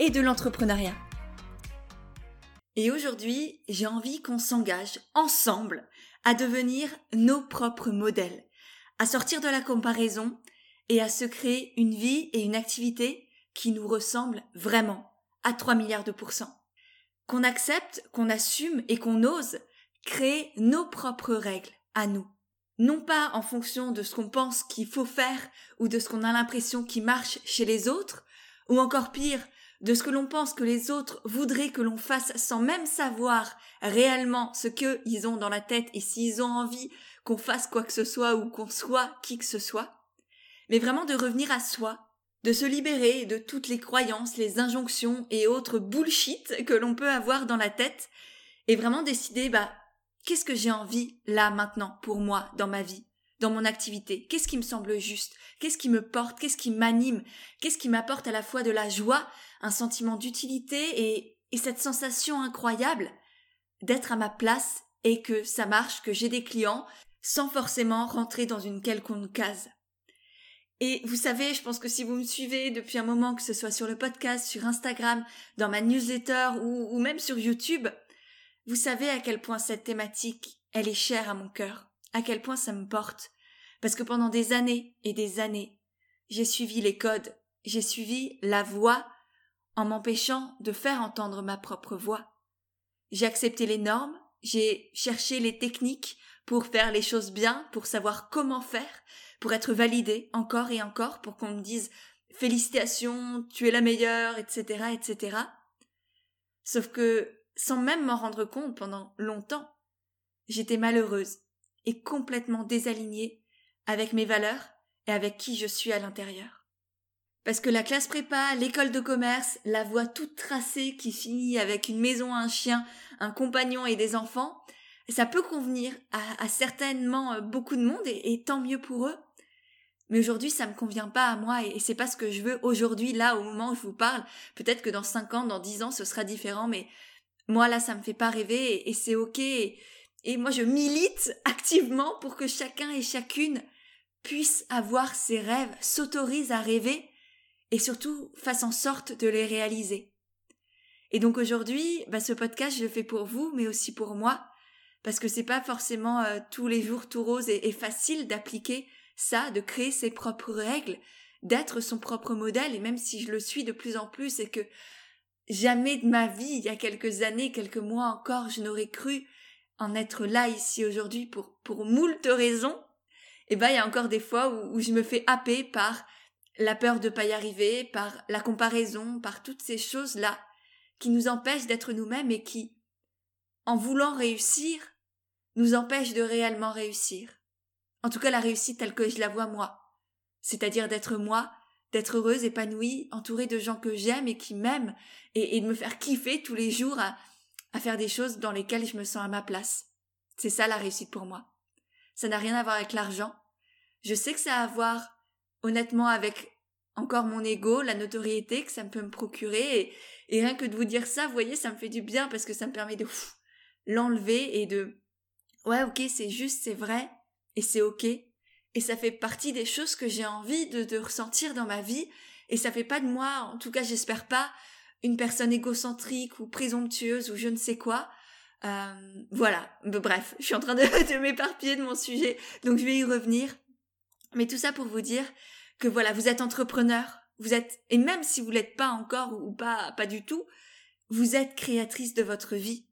et de l'entrepreneuriat. Et aujourd'hui, j'ai envie qu'on s'engage ensemble à devenir nos propres modèles, à sortir de la comparaison et à se créer une vie et une activité qui nous ressemblent vraiment à 3 milliards de pourcents. Qu'on accepte, qu'on assume et qu'on ose créer nos propres règles à nous. Non pas en fonction de ce qu'on pense qu'il faut faire ou de ce qu'on a l'impression qui marche chez les autres, ou encore pire, de ce que l'on pense que les autres voudraient que l'on fasse sans même savoir réellement ce qu'ils ont dans la tête et s'ils ont envie qu'on fasse quoi que ce soit ou qu'on soit qui que ce soit, mais vraiment de revenir à soi, de se libérer de toutes les croyances, les injonctions et autres bullshit que l'on peut avoir dans la tête et vraiment décider bah qu'est-ce que j'ai envie là maintenant pour moi dans ma vie dans mon activité? Qu'est-ce qui me semble juste? Qu'est-ce qui me porte? Qu'est-ce qui m'anime? Qu'est-ce qui m'apporte à la fois de la joie, un sentiment d'utilité et, et cette sensation incroyable d'être à ma place et que ça marche, que j'ai des clients, sans forcément rentrer dans une quelconque case. Et vous savez, je pense que si vous me suivez depuis un moment, que ce soit sur le podcast, sur Instagram, dans ma newsletter ou, ou même sur YouTube, vous savez à quel point cette thématique, elle est chère à mon cœur à quel point ça me porte. Parce que pendant des années et des années, j'ai suivi les codes, j'ai suivi la voix en m'empêchant de faire entendre ma propre voix. J'ai accepté les normes, j'ai cherché les techniques pour faire les choses bien, pour savoir comment faire, pour être validé encore et encore, pour qu'on me dise félicitations, tu es la meilleure, etc., etc. Sauf que, sans même m'en rendre compte pendant longtemps, j'étais malheureuse et complètement désalignée avec mes valeurs et avec qui je suis à l'intérieur. Parce que la classe prépa, l'école de commerce, la voie toute tracée qui finit avec une maison, un chien, un compagnon et des enfants, ça peut convenir à, certainement euh, beaucoup de monde et, tant mieux pour eux. Mais aujourd'hui, ça me convient pas à moi et, c'est pas ce que je veux aujourd'hui, là, au moment où je vous parle. Peut-être que dans cinq ans, dans dix ans, ce sera différent, mais moi, là, ça me fait pas rêver et, c'est ok. Et moi, je milite activement pour que chacun et chacune puisse avoir ses rêves, s'autorise à rêver et surtout fasse en sorte de les réaliser. Et donc aujourd'hui, bah, ce podcast, je le fais pour vous, mais aussi pour moi, parce que c'est pas forcément euh, tous les jours tout rose et, facile d'appliquer ça, de créer ses propres règles, d'être son propre modèle, et même si je le suis de plus en plus et que jamais de ma vie, il y a quelques années, quelques mois encore, je n'aurais cru en être là ici aujourd'hui pour pour moult raisons, et eh ben il y a encore des fois où, où je me fais happer par la peur de pas y arriver, par la comparaison, par toutes ces choses là qui nous empêchent d'être nous-mêmes et qui, en voulant réussir, nous empêchent de réellement réussir. En tout cas la réussite telle que je la vois moi, c'est-à-dire d'être moi, d'être heureuse, épanouie, entourée de gens que j'aime et qui m'aiment, et, et, de me faire kiffer tous les jours à, à faire des choses dans lesquelles je me sens à ma place. C'est ça la réussite pour moi. Ça n'a rien à voir avec l'argent. Je sais que ça a à voir, honnêtement, avec encore mon ego, la notoriété que ça peut me procurer, et, rien que de vous dire ça, vous voyez, ça me fait du bien parce que ça me permet de l'enlever et de ouais, ok, c'est juste, c'est vrai, et c'est ok, et ça fait partie des choses que j'ai envie de, ressentir dans ma vie, et ça fait pas de moi, en tout cas, j'espère pas, une personne égocentrique ou présomptueuse ou je ne sais quoi. Euh, voilà, bref, je suis en train de, de m'éparpiller de mon sujet, donc je vais y revenir. Mais tout ça pour vous dire que voilà, vous êtes entrepreneur, vous êtes, et même si vous l'êtes pas encore ou pas, pas du tout, vous êtes créatrice de votre vie.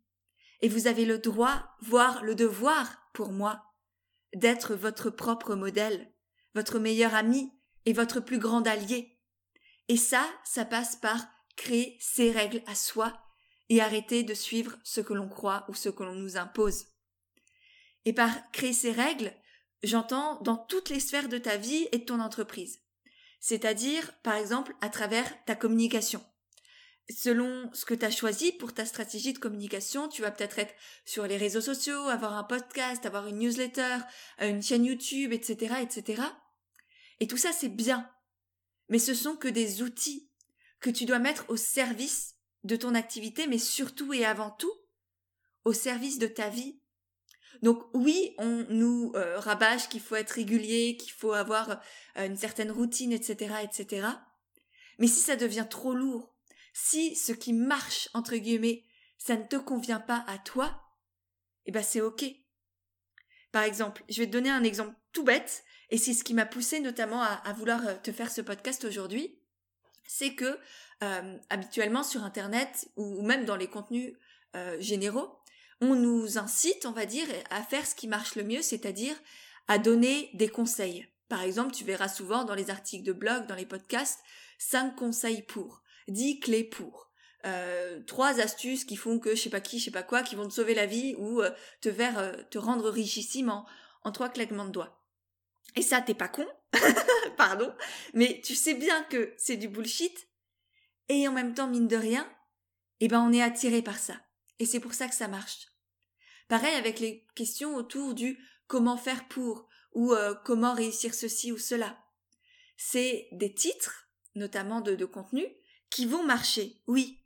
Et vous avez le droit, voire le devoir, pour moi, d'être votre propre modèle, votre meilleur ami et votre plus grand allié. Et ça, ça passe par créer ses règles à soi et arrêter de suivre ce que l'on croit ou ce que l'on nous impose. Et par créer ses règles, j'entends dans toutes les sphères de ta vie et de ton entreprise. C'est-à-dire, par exemple, à travers ta communication. selon ce que tu as choisi pour ta stratégie de communication, tu vas peut-être être sur les réseaux sociaux, avoir un podcast, avoir une newsletter, euh, une chaîne YouTube, etc., etc. Et tout ça, c'est bien. Mais ce sont que des outils que tu dois mettre au service de ton activité, mais surtout et avant tout, au service de ta vie. Donc oui, on nous euh, rabâche qu'il faut être régulier, qu'il faut avoir euh, une certaine routine, etc., etc. Mais si ça devient trop lourd, si ce qui marche, entre guillemets, ça ne te convient pas à toi, eh ben c'est ok. Par exemple, je vais te donner un exemple tout bête, et c'est ce qui m'a poussé notamment à, vouloir euh, te faire ce podcast aujourd'hui, c'est que habituellement sur Internet ou même dans les contenus généraux, on nous incite, on va dire, à faire ce qui marche le mieux, c'est-à-dire à donner des conseils. Par exemple, tu verras souvent dans les articles de blog, dans les podcasts, 5 conseils pour, 10 clés pour, euh, astuces qui font que je sais pas qui, je sais pas quoi, qui vont te sauver la vie ou euh, te faire euh, te rendre richissime en, en trois claquements de doigts. Et ça, t'es pas con, pardon, mais tu sais bien que c'est du bullshit. Et en même temps, mine de rien, eh ben on est attiré par ça. Et c'est pour ça que ça marche. Pareil avec les questions autour du comment faire pour ou comment réussir ceci ou cela. C'est des titres, notamment de, contenu, qui vont marcher, oui.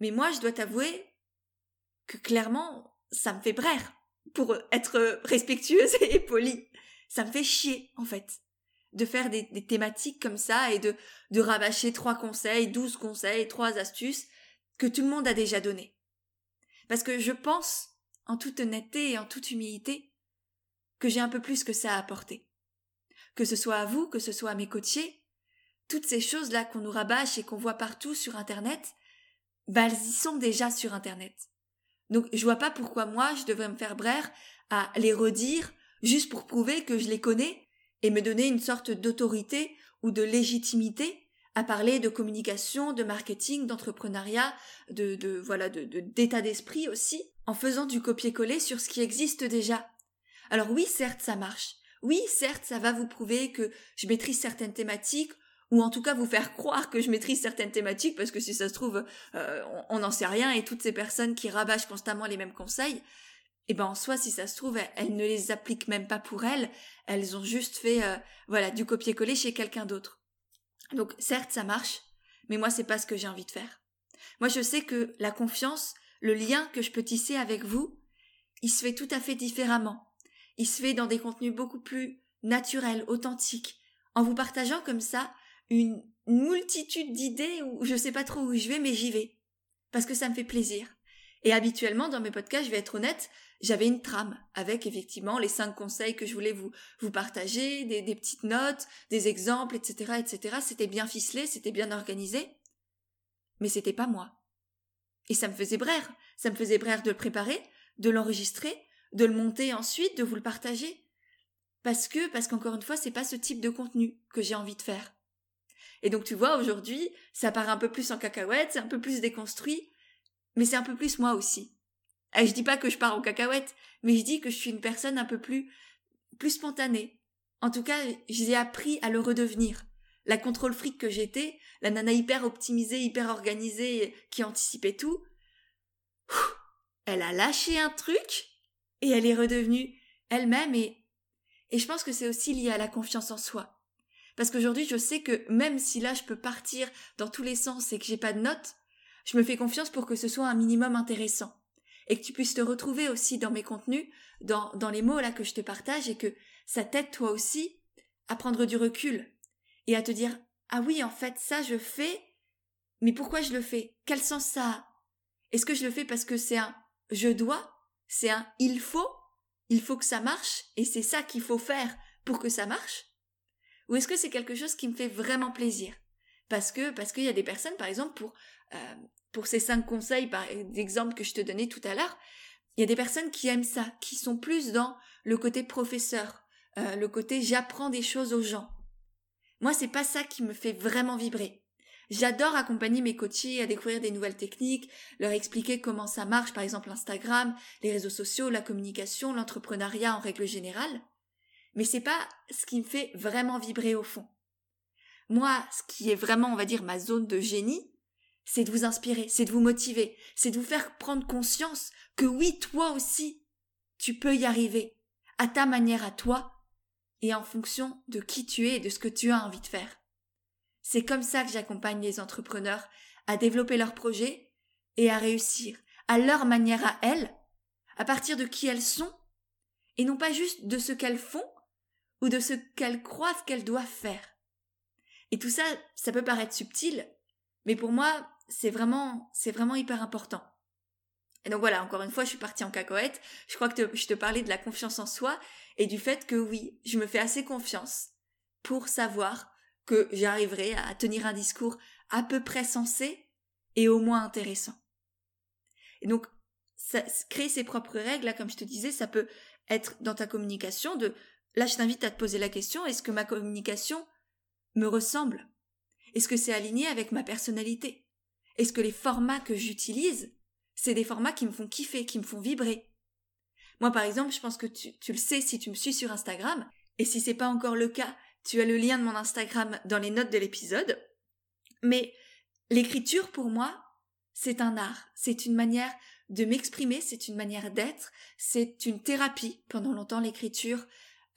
Mais moi, je dois t'avouer que clairement, ça me fait braire, pour être respectueuse et polie. Ça me fait chier, en fait, de faire des, thématiques comme ça et de, de rabâcher trois conseils, douze conseils, trois astuces que tout le monde a déjà donné. Parce que je pense, en toute honnêteté et en toute humilité, que j'ai un peu plus que ça à apporter. Que ce soit à vous, que ce soit à mes coachés, toutes ces choses-là qu'on nous rabâche et qu'on voit partout sur Internet, bah, elles y sont déjà sur Internet. Donc je vois pas pourquoi moi je devrais me faire braire à les redire juste pour prouver que je les connais et me donner une sorte d'autorité ou de légitimité à parler de communication, de marketing, d'entrepreneuriat, de, de voilà, de, d'état d'esprit aussi, en faisant du copier-coller sur ce qui existe déjà. Alors oui, certes, ça marche. Oui, certes, ça va vous prouver que je maîtrise certaines thématiques ou en tout cas vous faire croire que je maîtrise certaines thématiques parce que si ça se trouve euh, on n'en sait rien et toutes ces personnes qui rabâchent constamment les mêmes conseils eh ben en soi si ça se trouve elles, ne les appliquent même pas pour elles elles ont juste fait euh, voilà du copier-coller chez quelqu'un d'autre donc certes ça marche mais moi c'est pas ce que j'ai envie de faire moi je sais que la confiance le lien que je peux tisser avec vous il se fait tout à fait différemment il se fait dans des contenus beaucoup plus naturels authentiques en vous partageant comme ça une multitude d'idées où je sais pas trop où je vais, mais j'y vais. Parce que ça me fait plaisir. Et habituellement, dans mes podcasts, je vais être honnête, j'avais une trame avec effectivement les cinq conseils que je voulais vous, vous partager, des, petites notes, des exemples, etc., etc. C'était bien ficelé, c'était bien organisé. Mais c'était pas moi. Et ça me faisait braire. Ça me faisait braire de le préparer, de l'enregistrer, de le monter ensuite, de vous le partager. Parce que, parce qu'encore une fois, c'est pas ce type de contenu que j'ai envie de faire. Et donc tu vois, aujourd'hui, ça part un peu plus en cacahuète, c'est un peu plus déconstruit, mais c'est un peu plus moi aussi. Et je dis pas que je pars en cacahuète, mais je dis que je suis une personne un peu plus, plus spontanée. En tout cas, j'ai appris à le redevenir. La contrôle fric que j'étais, la nana hyper optimisée, hyper organisée, qui anticipait tout, elle a lâché un truc et elle est redevenue elle-même et, et je pense que c'est aussi lié à la confiance en soi. Parce qu'aujourd'hui, je sais que même si là, je peux partir dans tous les sens et que j'ai pas de notes, je me fais confiance pour que ce soit un minimum intéressant. Et que tu puisses te retrouver aussi dans mes contenus, dans, dans les mots là que je te partage et que ça t'aide toi aussi à prendre du recul et à te dire, ah oui, en fait, ça je fais, mais pourquoi je le fais? Quel sens ça a? Est-ce que je le fais parce que c'est un je dois? C'est un il faut? Il faut que ça marche et c'est ça qu'il faut faire pour que ça marche? Ou est-ce que c'est quelque chose qui me fait vraiment plaisir? Parce que parce qu'il y a des personnes, par exemple, pour euh, pour ces cinq conseils, par exemple que je te donnais tout à l'heure, il y a des personnes qui aiment ça, qui sont plus dans le côté professeur, euh, le côté j'apprends des choses aux gens. Moi, c'est pas ça qui me fait vraiment vibrer. J'adore accompagner mes coachés à découvrir des nouvelles techniques, leur expliquer comment ça marche, par exemple Instagram, les réseaux sociaux, la communication, l'entrepreneuriat en règle générale mais c'est pas ce qui me fait vraiment vibrer au fond. Moi, ce qui est vraiment, on va dire, ma zone de génie, c'est de vous inspirer, c'est de vous motiver, c'est de vous faire prendre conscience que oui, toi aussi, tu peux y arriver, à ta manière à toi, et en fonction de qui tu es et de ce que tu as envie de faire. C'est comme ça que j'accompagne les entrepreneurs à développer leurs projets et à réussir, à leur manière à elles, à partir de qui elles sont, et non pas juste de ce qu'elles font ou de ce qu'elles croient qu'elles doivent faire. Et tout ça, ça peut paraître subtil, mais pour moi, c'est vraiment, c'est vraiment hyper important. Et donc voilà, encore une fois, je suis partie en cacahuète. Je crois que je te parlais de la confiance en soi et du fait que oui, je me fais assez confiance pour savoir que j'arriverai à tenir un discours à peu près sensé et au moins intéressant. Et donc, ça, créer ses propres règles, là, comme je te disais, ça peut être dans ta communication de, là, je t'invite à te poser la question, est-ce que ma communication me ressemble? Est-ce que c'est aligné avec ma personnalité? Est-ce que les formats que j'utilise c'est des formats qui me font kiffer, qui me font vibrer. Moi, par exemple, je pense que tu, le sais si tu me suis sur Instagram, et si c'est pas encore le cas, tu as le lien de mon Instagram dans les notes de l'épisode. Mais l'écriture, pour moi, c'est un art, c'est une manière de m'exprimer, c'est une manière d'être, c'est une thérapie. Pendant longtemps, l'écriture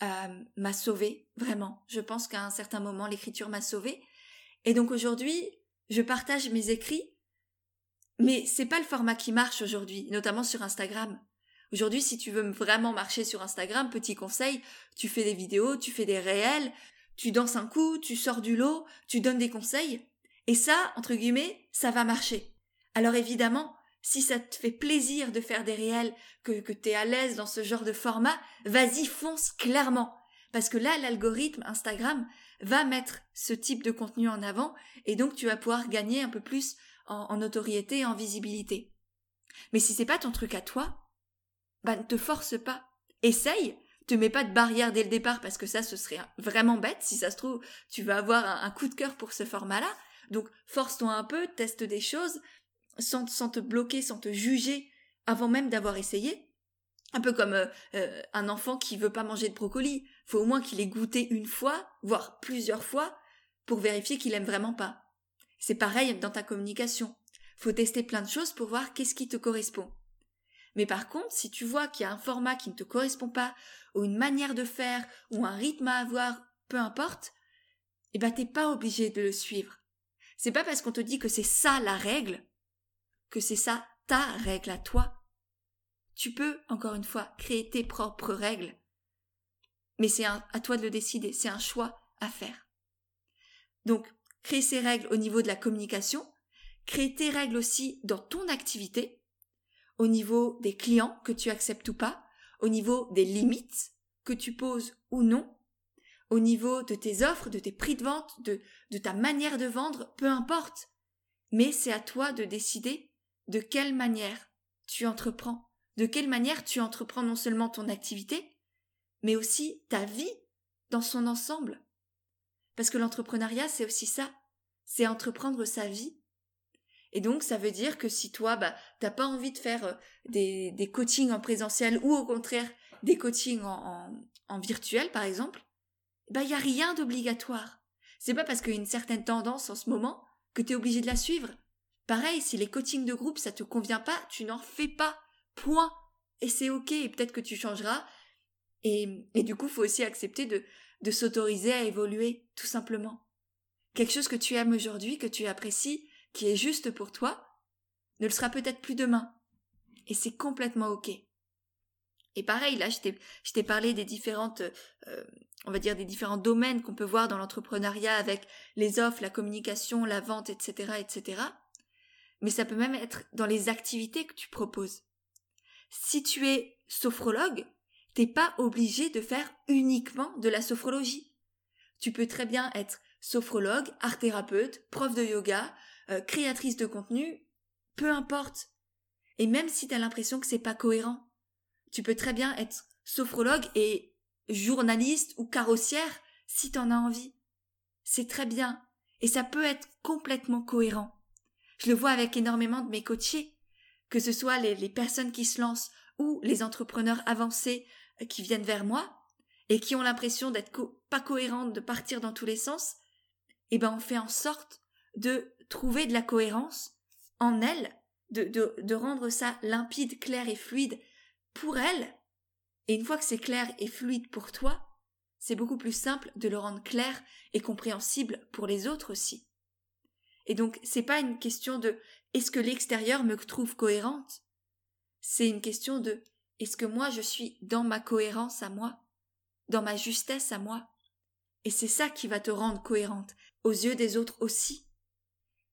euh, m'a sauvée, vraiment. Je pense qu'à un certain moment, l'écriture m'a sauvée. Et donc aujourd'hui, je partage mes écrits mais c'est pas le format qui marche aujourd'hui, notamment sur Instagram. Aujourd'hui, si tu veux vraiment marcher sur Instagram, petit conseil, tu fais des vidéos, tu fais des réels, tu danses un coup, tu sors du lot, tu donnes des conseils. Et ça, entre guillemets, ça va marcher. Alors évidemment, si ça te fait plaisir de faire des réels, que, que t'es à l'aise dans ce genre de format, vas-y, fonce clairement. Parce que là, l'algorithme Instagram va mettre ce type de contenu en avant, et donc tu vas pouvoir gagner un peu plus en, notoriété en visibilité. Mais si c'est pas ton truc à toi, bah ne te force pas. Essaye, te mets pas de barrière dès le départ parce que ça ce serait vraiment bête. Si ça se trouve, tu vas avoir un, coup de cœur pour ce format-là. Donc force-toi un peu, teste des choses sans, sans te bloquer, sans te juger avant même d'avoir essayé. Un peu comme euh, euh, un enfant qui veut pas manger de brocoli. Faut au moins qu'il ait goûté une fois, voire plusieurs fois, pour vérifier qu'il aime vraiment pas. C'est pareil dans ta communication. Faut tester plein de choses pour voir qu'est-ce qui te correspond. Mais par contre, si tu vois qu'il y a un format qui ne te correspond pas, ou une manière de faire, ou un rythme à avoir, peu importe, eh ben t'es pas obligé de le suivre. C'est pas parce qu'on te dit que c'est ça la règle, que c'est ça ta règle à toi. Tu peux, encore une fois, créer tes propres règles. Mais c'est à toi de le décider, c'est un choix à faire. Donc, Créer ces règles au niveau de la communication, créer tes règles aussi dans ton activité, au niveau des clients que tu acceptes ou pas, au niveau des limites que tu poses ou non, au niveau de tes offres, de tes prix de vente, de, de ta manière de vendre, peu importe. Mais c'est à toi de décider de quelle manière tu entreprends, de quelle manière tu entreprends non seulement ton activité, mais aussi ta vie dans son ensemble. Parce que l'entrepreneuriat, c'est aussi ça. C'est entreprendre sa vie. Et donc, ça veut dire que si toi, bah, t'as pas envie de faire euh, des, des coachings en présentiel ou au contraire des coachings en, en, virtuel, par exemple, bah, y a rien d'obligatoire. C'est pas parce qu'il y a une certaine tendance en ce moment que tu es obligé de la suivre. Pareil, si les coachings de groupe ça te convient pas, tu n'en fais pas. Point. Et c'est ok, et peut-être que tu changeras. Et, du coup, faut aussi accepter de, de s'autoriser à évoluer, tout simplement. Quelque chose que tu aimes aujourd'hui, que tu apprécies, qui est juste pour toi, ne le sera peut-être plus demain. Et c'est complètement ok. Et pareil, là, je t'ai parlé des différentes, euh, on va dire, des différents domaines qu'on peut voir dans l'entrepreneuriat avec les offres, la communication, la vente, etc., etc. Mais ça peut même être dans les activités que tu proposes. Si tu es sophrologue, t'es pas obligé de faire uniquement de la sophrologie. Tu peux très bien être sophrologue, art thérapeute, prof de yoga, euh, créatrice de contenu, peu importe. Et même si tu as l'impression que c'est pas cohérent, tu peux très bien être sophrologue et journaliste ou carrossière si tu en as envie. C'est très bien. Et ça peut être complètement cohérent. Je le vois avec énormément de mes coachés, que ce soit les personnes qui se lancent ou les entrepreneurs avancés euh, qui viennent vers moi et qui ont l'impression d'être pas cohérentes, de partir dans tous les sens, eh ben on fait en sorte de trouver de la cohérence en elle, de, de, rendre ça limpide, clair et fluide pour elle. Et une fois que c'est clair et fluide pour toi, c'est beaucoup plus simple de le rendre clair et compréhensible pour les autres aussi. Et donc, c'est pas une question de est-ce que l'extérieur me trouve cohérente? C'est une question de est-ce que moi je suis dans ma cohérence à moi? Dans ma justesse à moi? Et c'est ça qui va te rendre cohérente, aux yeux des autres aussi.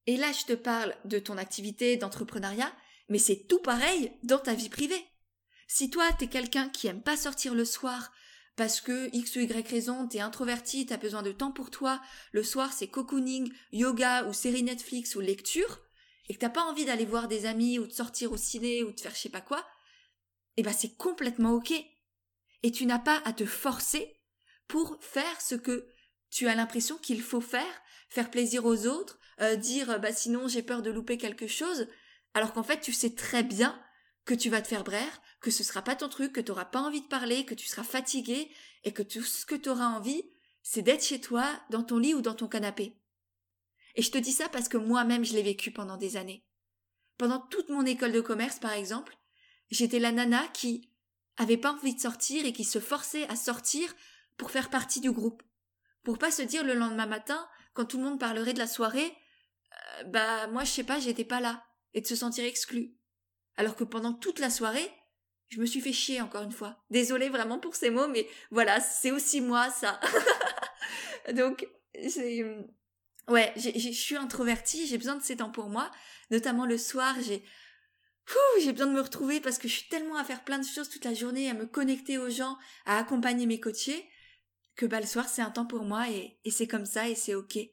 Et là, je te parle de ton activité d'entrepreneuriat, mais c'est tout pareil dans ta vie privée. Si toi, t'es quelqu'un qui aime pas sortir le soir, parce que X ou Y raison, t'es introverti, t'as besoin de temps pour toi, le soir c'est cocooning, yoga ou série Netflix ou lecture, et que t'as pas envie d'aller voir des amis ou de sortir au ciné ou de faire je sais pas quoi, eh ben c'est complètement ok. Et tu n'as pas à te forcer pour faire ce que tu as l'impression qu'il faut faire, faire plaisir aux autres, euh, dire bah sinon j'ai peur de louper quelque chose, alors qu'en fait tu sais très bien que tu vas te faire braire, que ce sera pas ton truc, que tu n'auras pas envie de parler, que tu seras fatigué, et que tout ce que tu auras envie, c'est d'être chez toi, dans ton lit ou dans ton canapé. Et je te dis ça parce que moi-même je l'ai vécu pendant des années. Pendant toute mon école de commerce, par exemple, j'étais la nana qui avait pas envie de sortir et qui se forçait à sortir pour faire partie du groupe. Pour pas se dire le lendemain matin, quand tout le monde parlerait de la soirée, euh, bah moi je sais pas, j'étais pas là, et de se sentir exclu. Alors que pendant toute la soirée, je me suis fait chier encore une fois. Désolée vraiment pour ces mots, mais voilà, c'est aussi moi ça. Donc, c'est... Ouais, je suis introvertie, j'ai besoin de ces temps pour moi, notamment le soir, j'ai... J'ai besoin de me retrouver parce que je suis tellement à faire plein de choses toute la journée, à me connecter aux gens, à accompagner mes coachés, que bah le soir c'est un temps pour moi et, et c'est comme ça et c'est ok. Et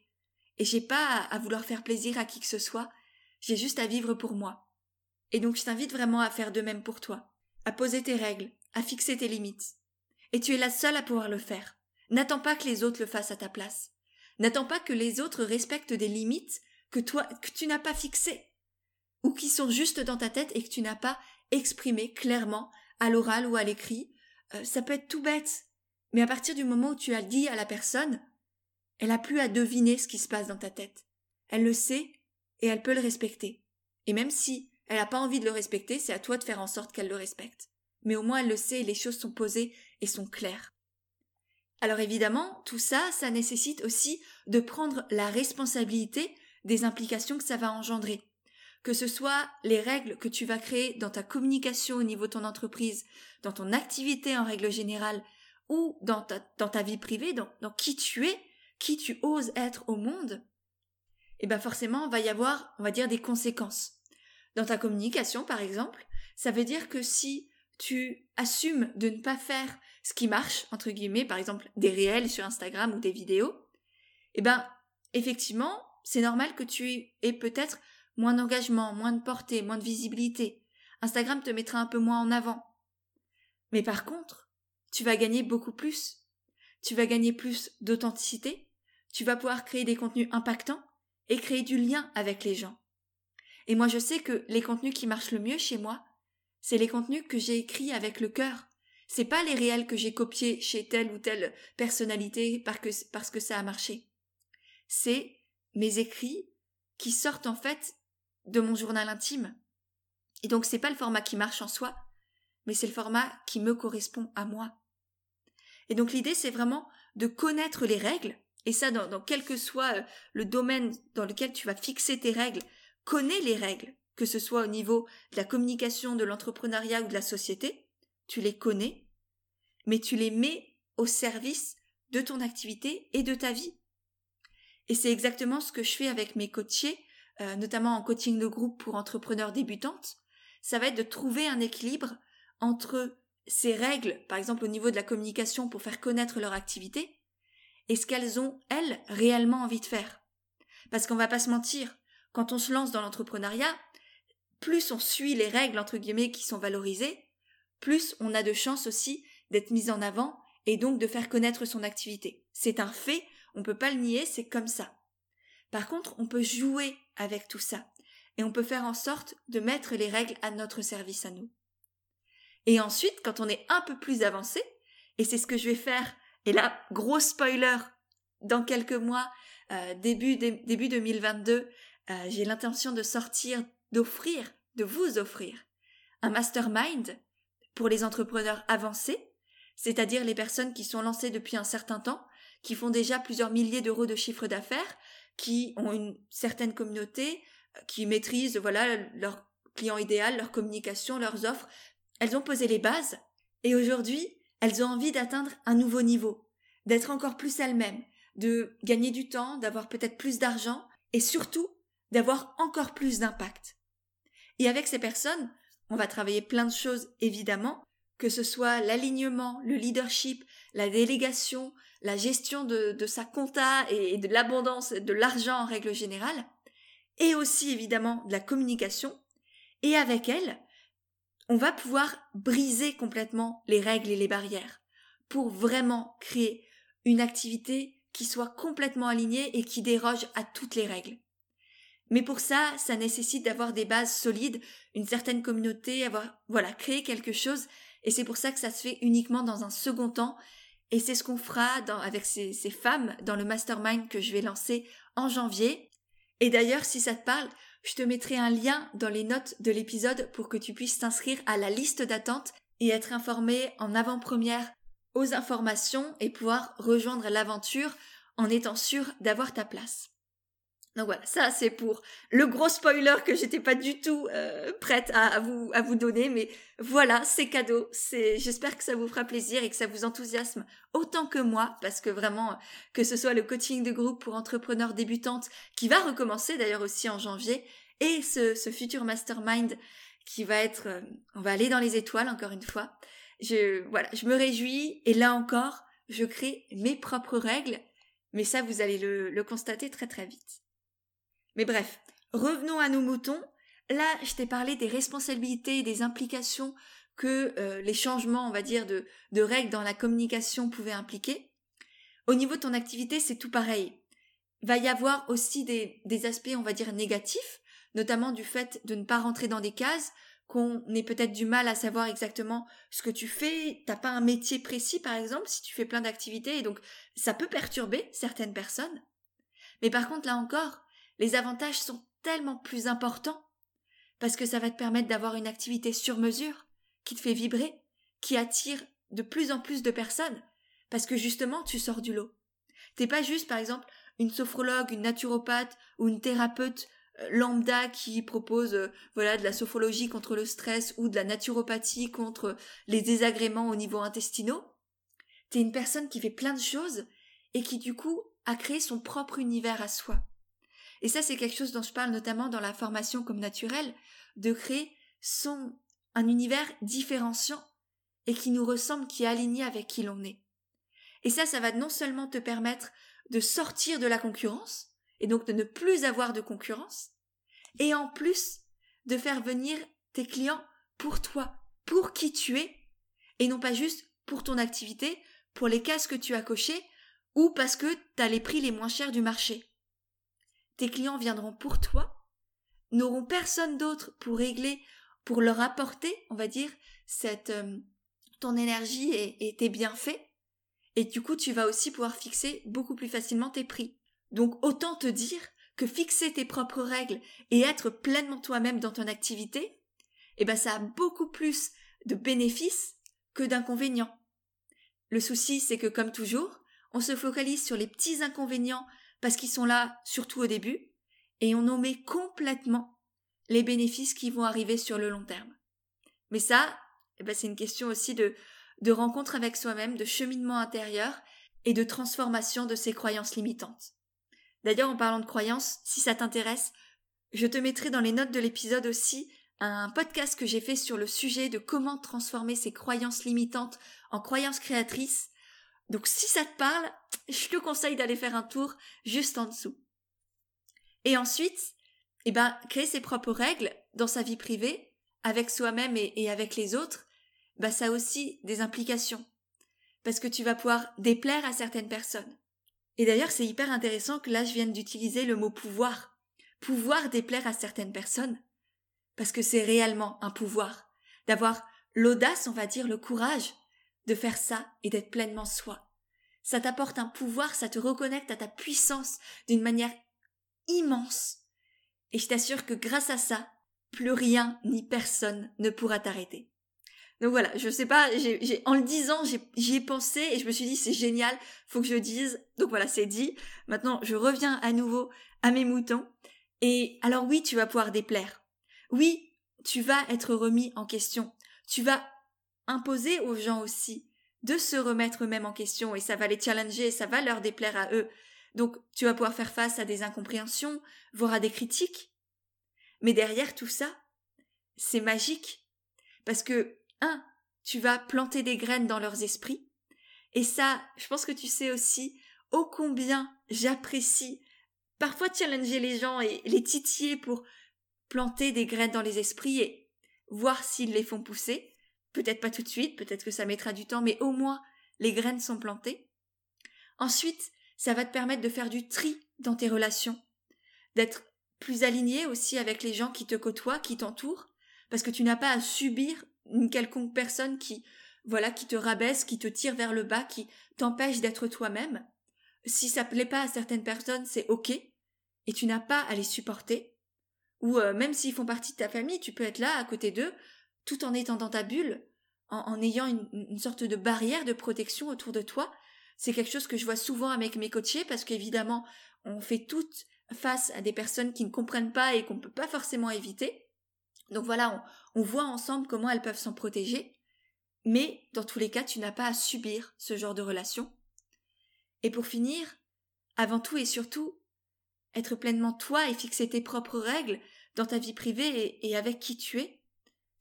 j'ai pas à vouloir faire plaisir à qui que ce soit, j'ai juste à vivre pour moi. Et donc je t'invite vraiment à faire de même pour toi à poser tes règles, à fixer tes limites. Et tu es la seule à pouvoir le faire. N'attends pas que les autres le fassent à ta place. N'attends pas que les autres respectent des limites que toi, que tu n'as pas fixées. Ou qui sont juste dans ta tête et que tu n'as pas exprimées clairement, à l'oral ou à l'écrit. Euh, ça peut être tout bête. Mais à partir du moment où tu as dit à la personne, elle a plus à deviner ce qui se passe dans ta tête. Elle le sait et elle peut le respecter. Et même si elle n'a pas envie de le respecter, c'est à toi de faire en sorte qu'elle le respecte. Mais au moins elle le sait et les choses sont posées et sont claires. Alors évidemment, tout ça, ça nécessite aussi de prendre la responsabilité des implications que ça va engendrer. Que ce soit les règles que tu vas créer dans ta communication au niveau de ton entreprise, dans ton activité en règle générale, ou dans ta, vie privée, dans, qui tu es, qui tu oses être au monde, eh ben forcément, va y avoir, on va dire, des conséquences. Dans ta communication, par exemple, ça veut dire que si tu assumes de ne pas faire ce qui marche, entre guillemets, par exemple des réels sur Instagram ou des vidéos, eh ben, effectivement, c'est normal que tu aies peut-être moins d'engagement, moins de portée, moins de visibilité. Instagram te mettra un peu moins en avant. Mais par contre, tu vas gagner beaucoup plus. Tu vas gagner plus d'authenticité, tu vas pouvoir créer des contenus impactants et créer du lien avec les gens. Et moi, je sais que les contenus qui marchent le mieux chez moi, c'est les contenus que j'ai écrits avec le cœur. C'est pas les réels que j'ai copiés chez telle ou telle personnalité parce que, ça a marché. C'est mes écrits qui sortent en fait de mon journal intime. Et donc c'est pas le format qui marche en soi, mais c'est le format qui me correspond à moi. Et donc l'idée c'est vraiment de connaître les règles, et ça dans, dans quel que soit euh, le domaine dans lequel tu vas fixer tes règles, connais les règles, que ce soit au niveau de la communication, de l'entrepreneuriat ou de la société, tu les connais, mais tu les mets au service de ton activité et de ta vie. Et c'est exactement ce que je fais avec mes coachés, euh, notamment en coaching de groupe pour entrepreneurs débutantes. Ça va être de trouver un équilibre entre ces règles, par exemple au niveau de la communication pour faire connaître leur activité, et ce qu'elles ont, elles, réellement envie de faire. Parce qu'on va pas se mentir, quand on se lance dans l'entrepreneuriat, plus on suit les règles entre guillemets qui sont valorisées, plus on a de chances aussi d'être mis en avant et donc de faire connaître son activité. C'est un fait, on ne peut pas le nier, c'est comme ça. Par contre, on peut jouer avec tout ça et on peut faire en sorte de mettre les règles à notre service à nous. Et ensuite, quand on est un peu plus avancé, et c'est ce que je vais faire, et là, gros spoiler, dans quelques mois, euh, début, début 2022, euh, j'ai l'intention de sortir d'offrir, de vous offrir un mastermind pour les entrepreneurs avancés, c'est-à-dire les personnes qui sont lancées depuis un certain temps, qui font déjà plusieurs milliers d'euros de chiffre d'affaires, qui ont une certaine communauté, qui maîtrisent voilà leur client idéal, leur communication, leurs offres. Elles ont posé les bases et aujourd'hui, elles ont envie d'atteindre un nouveau niveau, d'être encore plus elles-mêmes, de gagner du temps, d'avoir peut-être plus d'argent et surtout d'avoir encore plus d'impact. Et avec ces personnes, on va travailler plein de choses évidemment, que ce soit l'alignement, le leadership, la délégation, la gestion de, sa compta et de l'abondance, de l'argent en règle générale, et aussi évidemment de la communication. Et avec elle, on va pouvoir briser complètement les règles et les barrières pour vraiment créer une activité qui soit complètement alignée et qui déroge à toutes les règles. Mais pour ça, ça nécessite d'avoir des bases solides, une certaine communauté, avoir, voilà, créer quelque chose. Et c'est pour ça que ça se fait uniquement dans un second temps. Et c'est ce qu'on fera avec ces, femmes dans le mastermind que je vais lancer en janvier. Et d'ailleurs, si ça te parle, je te mettrai un lien dans les notes de l'épisode pour que tu puisses t'inscrire à la liste d'attente et être informé en avant-première aux informations et pouvoir rejoindre l'aventure en étant sûr d'avoir ta place. Donc voilà, ça c'est pour le gros spoiler que j'étais pas du tout euh, prête à, vous à vous donner, mais voilà, c'est cadeau. J'espère que ça vous fera plaisir et que ça vous enthousiasme autant que moi, parce que vraiment que ce soit le coaching de groupe pour entrepreneurs débutantes qui va recommencer d'ailleurs aussi en janvier, et ce, ce futur mastermind qui va être, euh, on va aller dans les étoiles encore une fois. Je voilà, je me réjouis et là encore, je crée mes propres règles, mais ça vous allez le, le constater très très vite. Mais bref, revenons à nos moutons. Là, je t'ai parlé des responsabilités des implications que euh, les changements, on va dire, de, de règles dans la communication pouvaient impliquer. Au niveau de ton activité, c'est tout pareil. Va y avoir aussi des, des aspects, on va dire, négatifs, notamment du fait de ne pas rentrer dans des cases, qu'on ait peut-être du mal à savoir exactement ce que tu fais, t'as pas un métier précis par exemple, si tu fais plein d'activités, et donc ça peut perturber certaines personnes. Mais par contre, là encore, les avantages sont tellement plus importants parce que ça va te permettre d'avoir une activité sur mesure qui te fait vibrer, qui attire de plus en plus de personnes parce que justement tu sors du lot. T'es pas juste par exemple une sophrologue, une naturopathe ou une thérapeute euh, lambda qui propose euh, voilà de la sophrologie contre le stress ou de la naturopathie contre les désagréments au niveau intestinaux. T'es une personne qui fait plein de choses et qui du coup a créé son propre univers à soi. Et ça, c'est quelque chose dont je parle notamment dans la formation comme naturelle, de créer son, un univers différenciant et qui nous ressemble, qui est aligné avec qui l'on est. Et ça, ça va non seulement te permettre de sortir de la concurrence, et donc de ne plus avoir de concurrence, et en plus de faire venir tes clients pour toi, pour qui tu es, et non pas juste pour ton activité, pour les cases que tu as cochées, ou parce que tu as les prix les moins chers du marché tes clients viendront pour toi, n'auront personne d'autre pour régler, pour leur apporter, on va dire, cette euh, ton énergie et, et tes bienfaits. Et du coup, tu vas aussi pouvoir fixer beaucoup plus facilement tes prix. Donc autant te dire que fixer tes propres règles et être pleinement toi-même dans ton activité, eh ben ça a beaucoup plus de bénéfices que d'inconvénients. Le souci, c'est que comme toujours, on se focalise sur les petits inconvénients parce qu'ils sont là surtout au début, et on omet complètement les bénéfices qui vont arriver sur le long terme. Mais ça, eh ben c'est une question aussi de, de rencontre avec soi-même, de cheminement intérieur et de transformation de ses croyances limitantes. D'ailleurs, en parlant de croyances, si ça t'intéresse, je te mettrai dans les notes de l'épisode aussi un podcast que j'ai fait sur le sujet de comment transformer ses croyances limitantes en croyances créatrices donc si ça te parle, je te conseille d'aller faire un tour juste en dessous. Et ensuite, eh ben, créer ses propres règles dans sa vie privée, avec soi-même et, avec les autres, bah ça a aussi des implications. Parce que tu vas pouvoir déplaire à certaines personnes. Et d'ailleurs, c'est hyper intéressant que là, je vienne d'utiliser le mot pouvoir. Pouvoir déplaire à certaines personnes. Parce que c'est réellement un pouvoir. D'avoir l'audace, on va dire, le courage de faire ça et d'être pleinement soi. Ça t'apporte un pouvoir, ça te reconnecte à ta puissance d'une manière immense. Et je t'assure que grâce à ça, plus rien ni personne ne pourra t'arrêter. Donc voilà, je sais pas, en le disant, j'y ai pensé et je me suis dit c'est génial, faut que je dise. Donc voilà, c'est dit. Maintenant, je reviens à nouveau à mes moutons. Et alors oui, tu vas pouvoir déplaire. Oui, tu vas être remis en question. Tu vas imposer aux gens aussi de se remettre eux-mêmes en question et ça va les challenger, ça va leur déplaire à eux. Donc tu vas pouvoir faire face à des incompréhensions, voire à des critiques. Mais derrière tout ça, c'est magique. Parce que, un, tu vas planter des graines dans leurs esprits. Et ça, je pense que tu sais aussi ô combien j'apprécie parfois challenger les gens et les titiller pour planter des graines dans les esprits et voir s'ils les font pousser. Peut-être pas tout de suite, peut-être que ça mettra du temps, mais au moins les graines sont plantées. Ensuite, ça va te permettre de faire du tri dans tes relations, d'être plus aligné aussi avec les gens qui te côtoient, qui t'entourent, parce que tu n'as pas à subir une quelconque personne qui, voilà, qui te rabaisse, qui te tire vers le bas, qui t'empêche d'être toi-même. Si ça plaît pas à certaines personnes, c'est ok, et tu n'as pas à les supporter. Ou euh, même s'ils font partie de ta famille, tu peux être là à côté d'eux, tout en étant dans ta bulle, en, ayant une, sorte de barrière de protection autour de toi. C'est quelque chose que je vois souvent avec mes coachés parce qu'évidemment, on fait toutes face à des personnes qui ne comprennent pas et qu'on ne peut pas forcément éviter. Donc voilà, on, on voit ensemble comment elles peuvent s'en protéger. Mais dans tous les cas, tu n'as pas à subir ce genre de relation. Et pour finir, avant tout et surtout, être pleinement toi et fixer tes propres règles dans ta vie privée et avec qui tu es,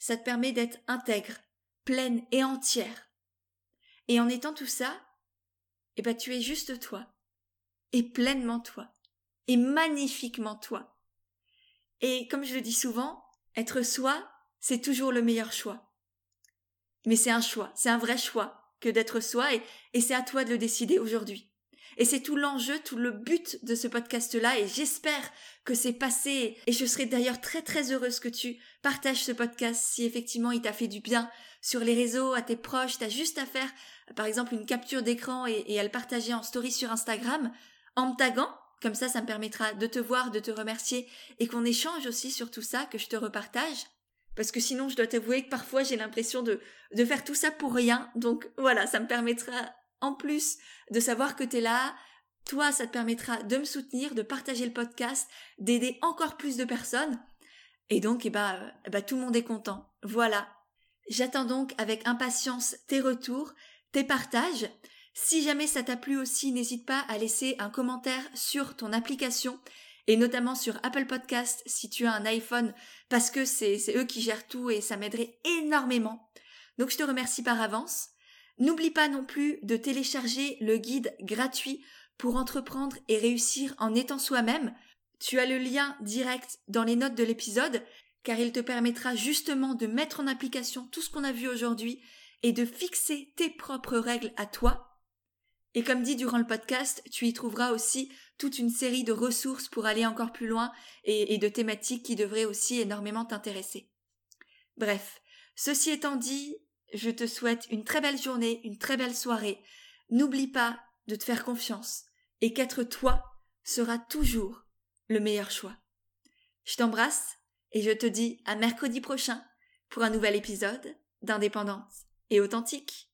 ça te permet d'être intègre, pleine et entière. Et en étant tout ça, eh ben tu es juste toi, et pleinement toi, et magnifiquement toi. Et comme je le dis souvent, être soi, c'est toujours le meilleur choix. Mais c'est un choix, c'est un vrai choix que d'être soi, et, et c'est à toi de le décider aujourd'hui. Et c'est tout l'enjeu, tout le but de ce podcast-là, et j'espère que c'est passé. Et je serai d'ailleurs très très heureuse que tu partages ce podcast si effectivement il t'a fait du bien sur les réseaux, à tes proches. T'as juste à faire, par exemple, une capture d'écran et, à le partager en story sur Instagram en me taguant. Comme ça, ça me permettra de te voir, de te remercier et qu'on échange aussi sur tout ça, que je te repartage. Parce que sinon, je dois t'avouer que parfois j'ai l'impression de, de faire tout ça pour rien. Donc voilà, ça me permettra en plus de savoir que tu es là, toi, ça te permettra de me soutenir, de partager le podcast, d'aider encore plus de personnes. Et donc, eh ben, eh ben, tout le monde est content. Voilà. J'attends donc avec impatience tes retours, tes partages. Si jamais ça t'a plu aussi, n'hésite pas à laisser un commentaire sur ton application et notamment sur Apple Podcast si tu as un iPhone parce que c'est eux qui gèrent tout et ça m'aiderait énormément. Donc je te remercie par avance. N'oublie pas non plus de télécharger le guide gratuit pour entreprendre et réussir en étant soi-même. Tu as le lien direct dans les notes de l'épisode car il te permettra justement de mettre en application tout ce qu'on a vu aujourd'hui et de fixer tes propres règles à toi. Et comme dit durant le podcast, tu y trouveras aussi toute une série de ressources pour aller encore plus loin et, de thématiques qui devraient aussi énormément t'intéresser. Bref, ceci étant dit, je te souhaite une très belle journée, une très belle soirée. N'oublie pas de te faire confiance et qu'être toi sera toujours le meilleur choix. Je t'embrasse et je te dis à mercredi prochain pour un nouvel épisode d'Indépendance et authentique.